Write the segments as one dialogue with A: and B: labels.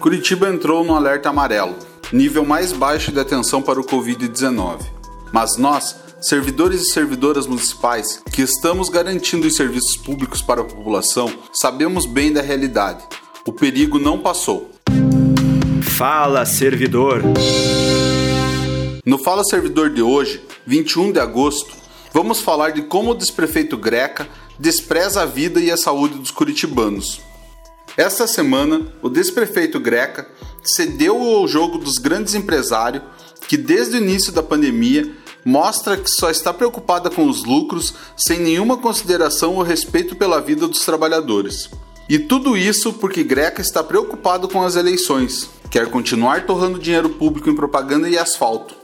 A: Curitiba entrou no alerta amarelo, nível mais baixo de atenção para o Covid-19. Mas nós, servidores e servidoras municipais, que estamos garantindo os serviços públicos para a população, sabemos bem da realidade. O perigo não passou.
B: Fala, servidor!
A: No Fala Servidor de hoje, 21 de agosto, vamos falar de como o desprefeito Greca despreza a vida e a saúde dos curitibanos. Esta semana, o desprefeito Greca cedeu ao jogo dos grandes empresários que desde o início da pandemia mostra que só está preocupada com os lucros sem nenhuma consideração ou respeito pela vida dos trabalhadores. E tudo isso porque Greca está preocupado com as eleições, quer continuar torrando dinheiro público em propaganda e asfalto.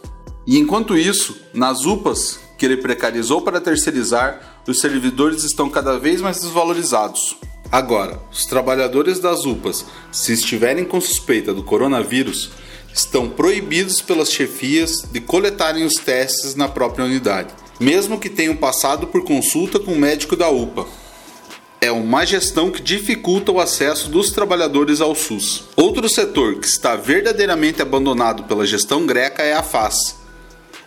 A: E enquanto isso, nas UPAs, que ele precarizou para terceirizar, os servidores estão cada vez mais desvalorizados. Agora, os trabalhadores das UPAs, se estiverem com suspeita do coronavírus, estão proibidos pelas chefias de coletarem os testes na própria unidade, mesmo que tenham passado por consulta com o médico da UPA. É uma gestão que dificulta o acesso dos trabalhadores ao SUS. Outro setor que está verdadeiramente abandonado pela gestão greca é a FAS.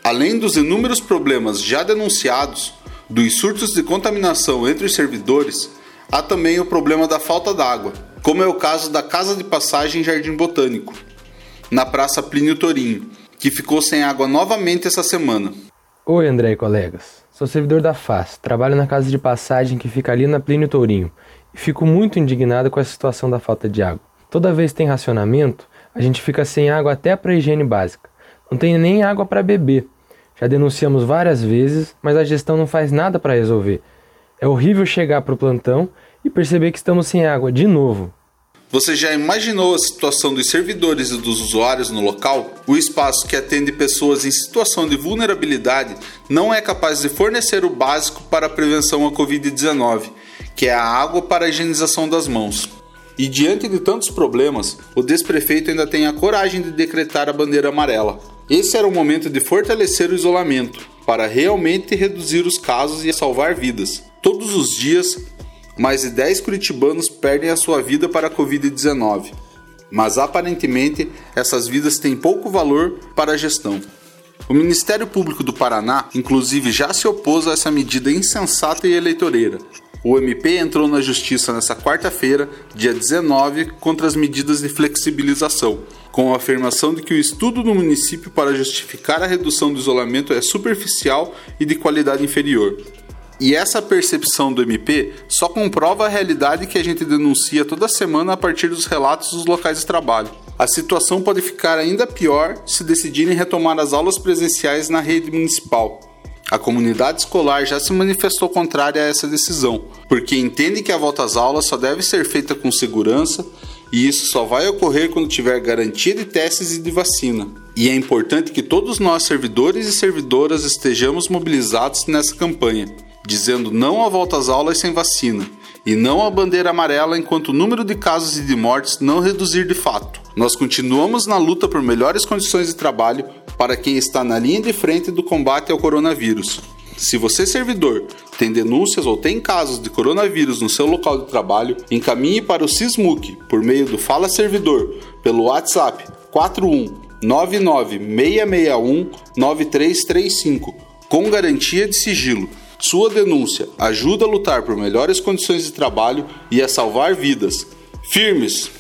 A: Além dos inúmeros problemas já denunciados, dos surtos de contaminação entre os servidores, há também o problema da falta d'água, como é o caso da Casa de Passagem Jardim Botânico, na Praça Plínio Torinho, que ficou sem água novamente essa semana.
C: Oi, André e colegas. Sou servidor da FAS, trabalho na Casa de Passagem que fica ali na Plínio Tourinho e fico muito indignado com a situação da falta de água. Toda vez que tem racionamento, a gente fica sem água até para higiene básica. Não tem nem água para beber. Já denunciamos várias vezes, mas a gestão não faz nada para resolver. É horrível chegar para o plantão e perceber que estamos sem água de novo.
A: Você já imaginou a situação dos servidores e dos usuários no local? O espaço que atende pessoas em situação de vulnerabilidade não é capaz de fornecer o básico para a prevenção à Covid-19, que é a água para a higienização das mãos. E diante de tantos problemas, o desprefeito ainda tem a coragem de decretar a bandeira amarela. Esse era o momento de fortalecer o isolamento, para realmente reduzir os casos e salvar vidas. Todos os dias, mais de 10 curitibanos perdem a sua vida para a Covid-19. Mas aparentemente, essas vidas têm pouco valor para a gestão. O Ministério Público do Paraná, inclusive, já se opôs a essa medida insensata e eleitoreira. O MP entrou na justiça nesta quarta-feira, dia 19, contra as medidas de flexibilização, com a afirmação de que o estudo no município para justificar a redução do isolamento é superficial e de qualidade inferior. E essa percepção do MP só comprova a realidade que a gente denuncia toda semana a partir dos relatos dos locais de trabalho. A situação pode ficar ainda pior se decidirem retomar as aulas presenciais na rede municipal. A comunidade escolar já se manifestou contrária a essa decisão, porque entende que a volta às aulas só deve ser feita com segurança e isso só vai ocorrer quando tiver garantia de testes e de vacina. E é importante que todos nós, servidores e servidoras, estejamos mobilizados nessa campanha dizendo não à volta às aulas sem vacina e não à bandeira amarela enquanto o número de casos e de mortes não reduzir de fato. Nós continuamos na luta por melhores condições de trabalho para quem está na linha de frente do combate ao coronavírus. Se você, servidor, tem denúncias ou tem casos de coronavírus no seu local de trabalho, encaminhe para o SISMUC por meio do Fala Servidor pelo WhatsApp 41 661 9335 com garantia de sigilo sua denúncia ajuda a lutar por melhores condições de trabalho e a salvar vidas. Firmes!